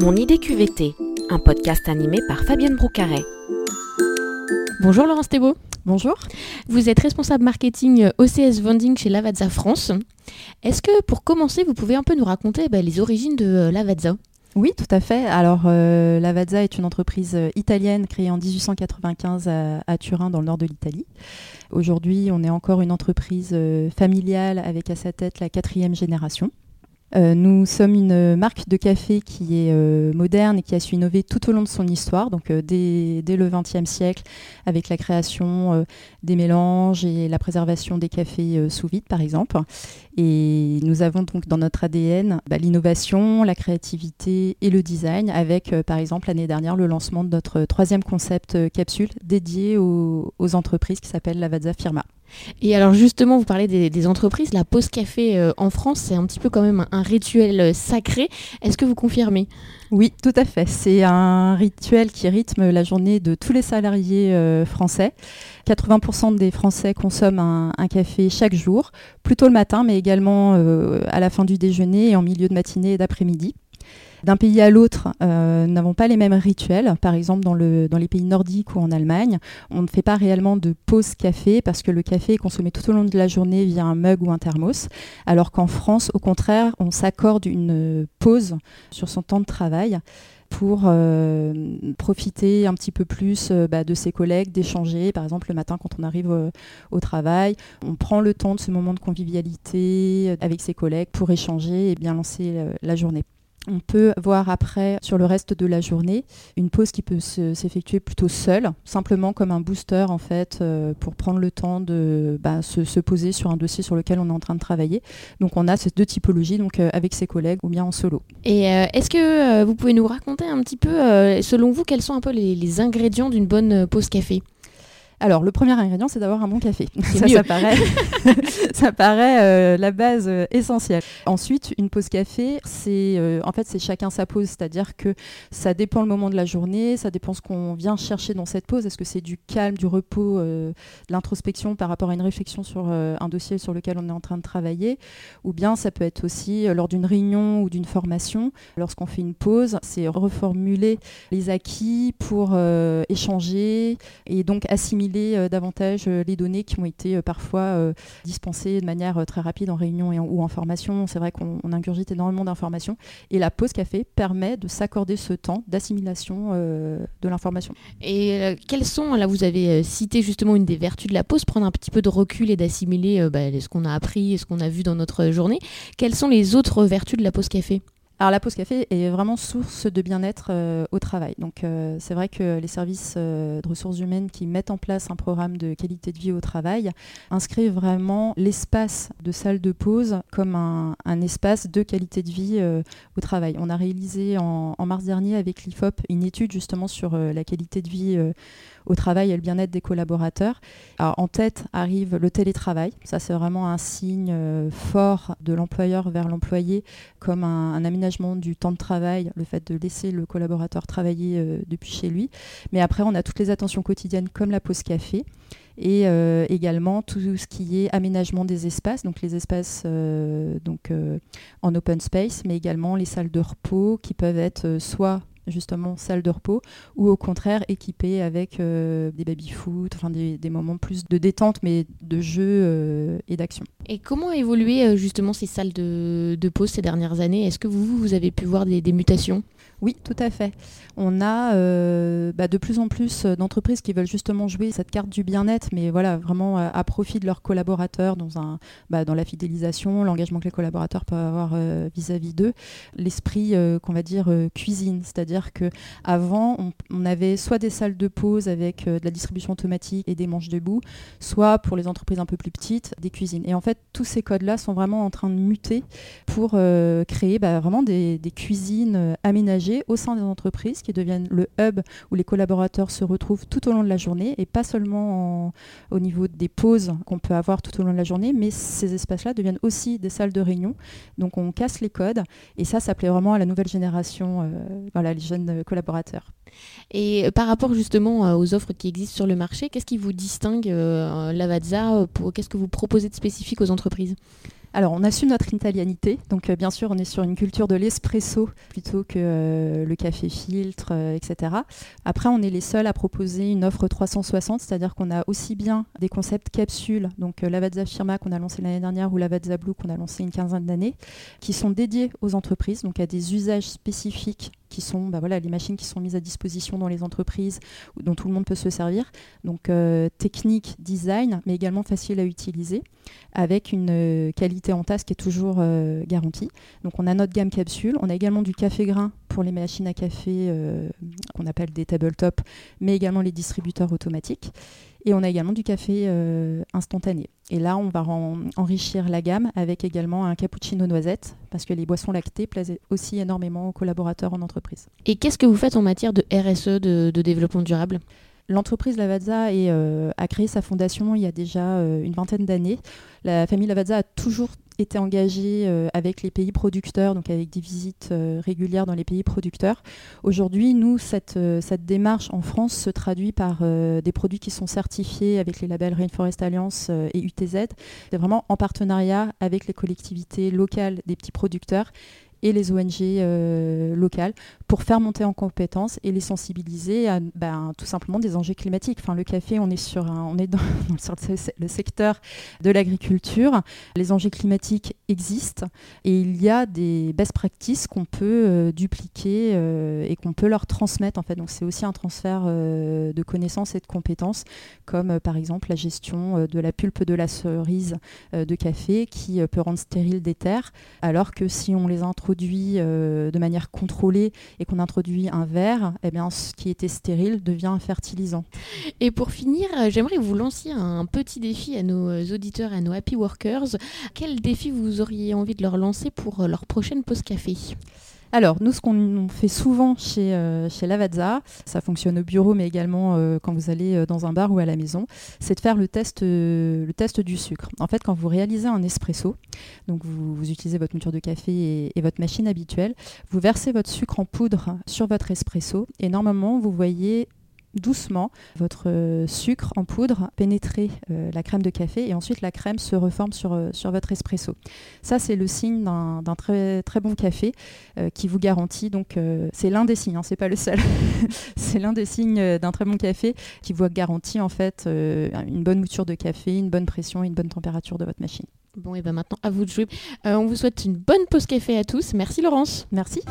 Mon idée QVT, un podcast animé par Fabienne Broucaret. Bonjour Laurence Thébault. Bonjour. Vous êtes responsable marketing OCS Vending chez Lavazza France. Est-ce que pour commencer, vous pouvez un peu nous raconter bah, les origines de euh, Lavazza? Oui, tout à fait. Alors, euh, Lavazza est une entreprise euh, italienne créée en 1895 à, Turin, dans le nord de l'Italie. Aujourd'hui, on est encore une entreprise familiale avec à sa tête la quatrième génération. Euh, nous sommes une marque de café qui est euh, moderne et qui a su innover tout au long de son histoire, donc euh, dès, le XXe siècle, avec la création des mélanges et la préservation des cafés sous vide, par exemple. Et nous avons donc dans notre ADN bah, l'innovation, la créativité et le design, avec par exemple l'année dernière le lancement de notre troisième concept capsule dédié aux, aux entreprises qui s'appelle Lavazza Firma. Et alors justement, vous parlez des, entreprises, la pause café euh, en France, c'est un petit peu quand même un, rituel euh, sacré. Est-ce que vous confirmez? Oui, tout à fait. C'est un rituel qui rythme la journée de tous les salariés euh, français. 80% des Français consomment un, un, café chaque jour, plutôt le matin, mais également à la fin du déjeuner et en milieu de matinée et d'après-midi. D'un pays à l'autre, euh, n'avons pas les mêmes rituels. Par exemple, dans, le, dans les pays nordiques ou en Allemagne, on ne fait pas réellement de pause café parce que le café est consommé tout au long de la journée via un mug ou un thermos, alors qu'en France, au contraire, on s'accorde une pause sur son temps de travail pour euh, profiter un petit peu plus euh, bah, de ses collègues, d'échanger. Par exemple, le matin, quand on arrive au, travail, on prend le temps de ce moment de convivialité avec ses collègues pour échanger et bien lancer la journée. On peut voir après, sur le reste de la journée, une pause qui peut s'effectuer plutôt seule, simplement comme un booster en fait, euh, pour prendre le temps de bah, se, poser sur un dossier sur lequel on est en train de travailler. Donc on a ces deux typologies, euh, avec ses collègues ou bien en solo. Et euh, est-ce que vous pouvez nous raconter un petit peu, selon vous, quels sont un peu les ingrédients d'une bonne pause café? Alors, le premier ingrédient, c'est d'avoir un bon café. Ça, ça, paraît, ça paraît euh, la base euh, essentielle. Ensuite, une pause café, c'est euh, en fait c'est chacun sa pause, c'est-à-dire que ça dépend le moment de la journée, ça dépend ce qu'on vient chercher dans cette pause. Est-ce que c'est du calme, du repos, de l'introspection par rapport à une réflexion sur un dossier sur lequel on est en train de travailler, ou bien ça peut être aussi lors d'une réunion ou d'une formation. Lorsqu'on fait une pause, c'est reformuler les acquis pour échanger et donc assimiler euh, davantage euh, les données qui ont été euh, parfois dispensées de manière très rapide en réunion et ou en formation. C'est vrai qu'on ingurgite énormément d'informations et la pause café permet de s'accorder ce temps d'assimilation de l'information. Et quelles sont, là vous avez cité justement une des vertus de la pause, prendre un petit peu de recul et d'assimiler bah, ce qu'on a appris et ce qu'on a vu dans notre journée. Quelles sont les autres vertus de la pause café? Alors la pause café est vraiment source de bien-être euh, au travail. Donc euh, c'est vrai que les services euh, de ressources humaines qui mettent en place un programme de qualité de vie au travail inscrivent vraiment l'espace de salle de pause comme un, espace de qualité de vie au travail. On a réalisé en, mars dernier avec l'IFOP une étude justement sur la qualité de vie au travail et le bien-être des collaborateurs. En tête arrive le télétravail. Ça, c'est vraiment un signe fort de l'employeur vers l'employé, comme un, aménagement du temps de travail, le fait de laisser le collaborateur travailler euh, depuis chez lui. Mais après, on a toutes les attentions quotidiennes comme la pause café et euh, également tout ce qui est aménagement des espaces, donc les espaces donc, en open space, mais également les salles de repos qui peuvent être soit justement salle de repos, ou au contraire équipé avec euh, des baby-foot, enfin des, moments plus de détente, mais de jeu euh, et d'action. Et comment ont évolué euh, justement ces salles de, pause ces dernières années? Est-ce que vous, vous avez pu voir des mutations? Oui, tout à fait. On a euh, bah, de plus en plus d'entreprises qui veulent justement jouer cette carte du bien-être, mais voilà, vraiment à, profit de leurs collaborateurs dans, un, bah, dans la fidélisation, l'engagement que les collaborateurs peuvent avoir vis-à-vis d'eux. L'esprit qu'on va dire cuisine, c'est-à-dire qu'avant, on, avait soit des salles de pause avec de la distribution automatique et des manches debout, soit pour les entreprises un peu plus petites, des cuisines. Et en fait, tous ces codes-là sont vraiment en train de muter pour créer bah, vraiment des, cuisines aménagées au sein des entreprises qui deviennent le hub où les collaborateurs se retrouvent tout au long de la journée et pas seulement au niveau des pauses qu'on peut avoir tout au long de la journée, mais ces espaces-là deviennent aussi des salles de réunion. Donc on casse les codes et ça, ça plaît vraiment à la nouvelle génération, euh, les jeunes collaborateurs. Et par rapport justement aux offres qui existent sur le marché, qu'est-ce qui vous distingue Lavazza Qu'est-ce que vous proposez de spécifique aux entreprises? Alors, on assume notre italianité. Donc, euh, bien sûr, on est sur une culture de l'espresso plutôt que euh, le café filtre, euh, etc. Après, on est les seuls à proposer une offre 360, c'est-à-dire qu'on a aussi bien des concepts capsules, donc Lavazza Firma qu'on a lancé l'année dernière ou Lavazza Blue qu'on a lancé une quinzaine d'années, qui sont dédiés aux entreprises, donc à des usages spécifiques qui sont bah voilà, les machines qui sont mises à disposition dans les entreprises, dont tout le monde peut se servir. Donc technique, design, mais également facile à utiliser, avec une qualité en tasse qui est toujours euh, garantie. Donc on a notre gamme capsule, on a également du café grain pour les machines à café euh, qu'on appelle des tabletop, mais également les distributeurs automatiques. Et on a également du café euh, instantané. Et là, on va enrichir la gamme avec également un cappuccino noisette, parce que les boissons lactées plaisent aussi énormément aux collaborateurs en entreprise. Et qu'est-ce que vous faites en matière de RSE, de, développement durable? L'entreprise Lavazza a créé sa fondation il y a déjà une vingtaine d'années. La famille Lavazza a toujours été engagée euh, avec les pays producteurs, donc avec des visites euh, régulières dans les pays producteurs. Aujourd'hui, nous, cette, euh, cette, démarche en France se traduit par des produits qui sont certifiés avec les labels Rainforest Alliance et UTZ. C'est vraiment en partenariat avec les collectivités locales des petits producteurs et les ONG euh, locales pour faire monter en compétences et les sensibiliser à ben, tout simplement des enjeux climatiques. Enfin, le café, on est sur, on est dans, le secteur de l'agriculture. Les enjeux climatiques existent et il y a des best practices qu'on peut euh, dupliquer euh, et qu'on peut leur transmettre. En fait. Donc, c'est aussi un transfert de connaissances et de compétences, comme par exemple la gestion de la pulpe de la cerise de café qui peut rendre stérile des terres, alors que si on les introduit euh, de manière contrôlée et qu'on introduit un verre, eh bien, ce qui était stérile devient fertilisant. Et pour finir, euh, j'aimerais vous lanciez un petit défi à nos euh, auditeurs, à nos happy workers. Quel défi vous auriez envie de leur lancer pour leur prochaine pause café? Alors, nous, ce qu'on fait souvent chez, euh, chez Lavazza, ça fonctionne au bureau, mais également euh, quand vous allez euh, dans un bar ou à la maison, c'est de faire le test, le test du sucre. En fait, quand vous réalisez un espresso, donc vous, utilisez votre mouture de café et, votre machine habituelle, vous versez votre sucre en poudre sur votre espresso et normalement, vous voyez doucement votre euh, sucre en poudre pénétrer euh, la crème de café et ensuite la crème se reforme sur, euh, sur votre espresso. Ça, c'est le signe d'un très, très bon café qui vous garantit, donc c'est l'un des signes, hein, c'est pas le seul, c'est l'un des signes d'un très bon café qui vous garantit en fait une bonne mouture de café, une bonne pression et une bonne température de votre machine. Bon, et bien maintenant, à vous de jouer. on vous souhaite une bonne pause café à tous. Merci Laurence. Merci.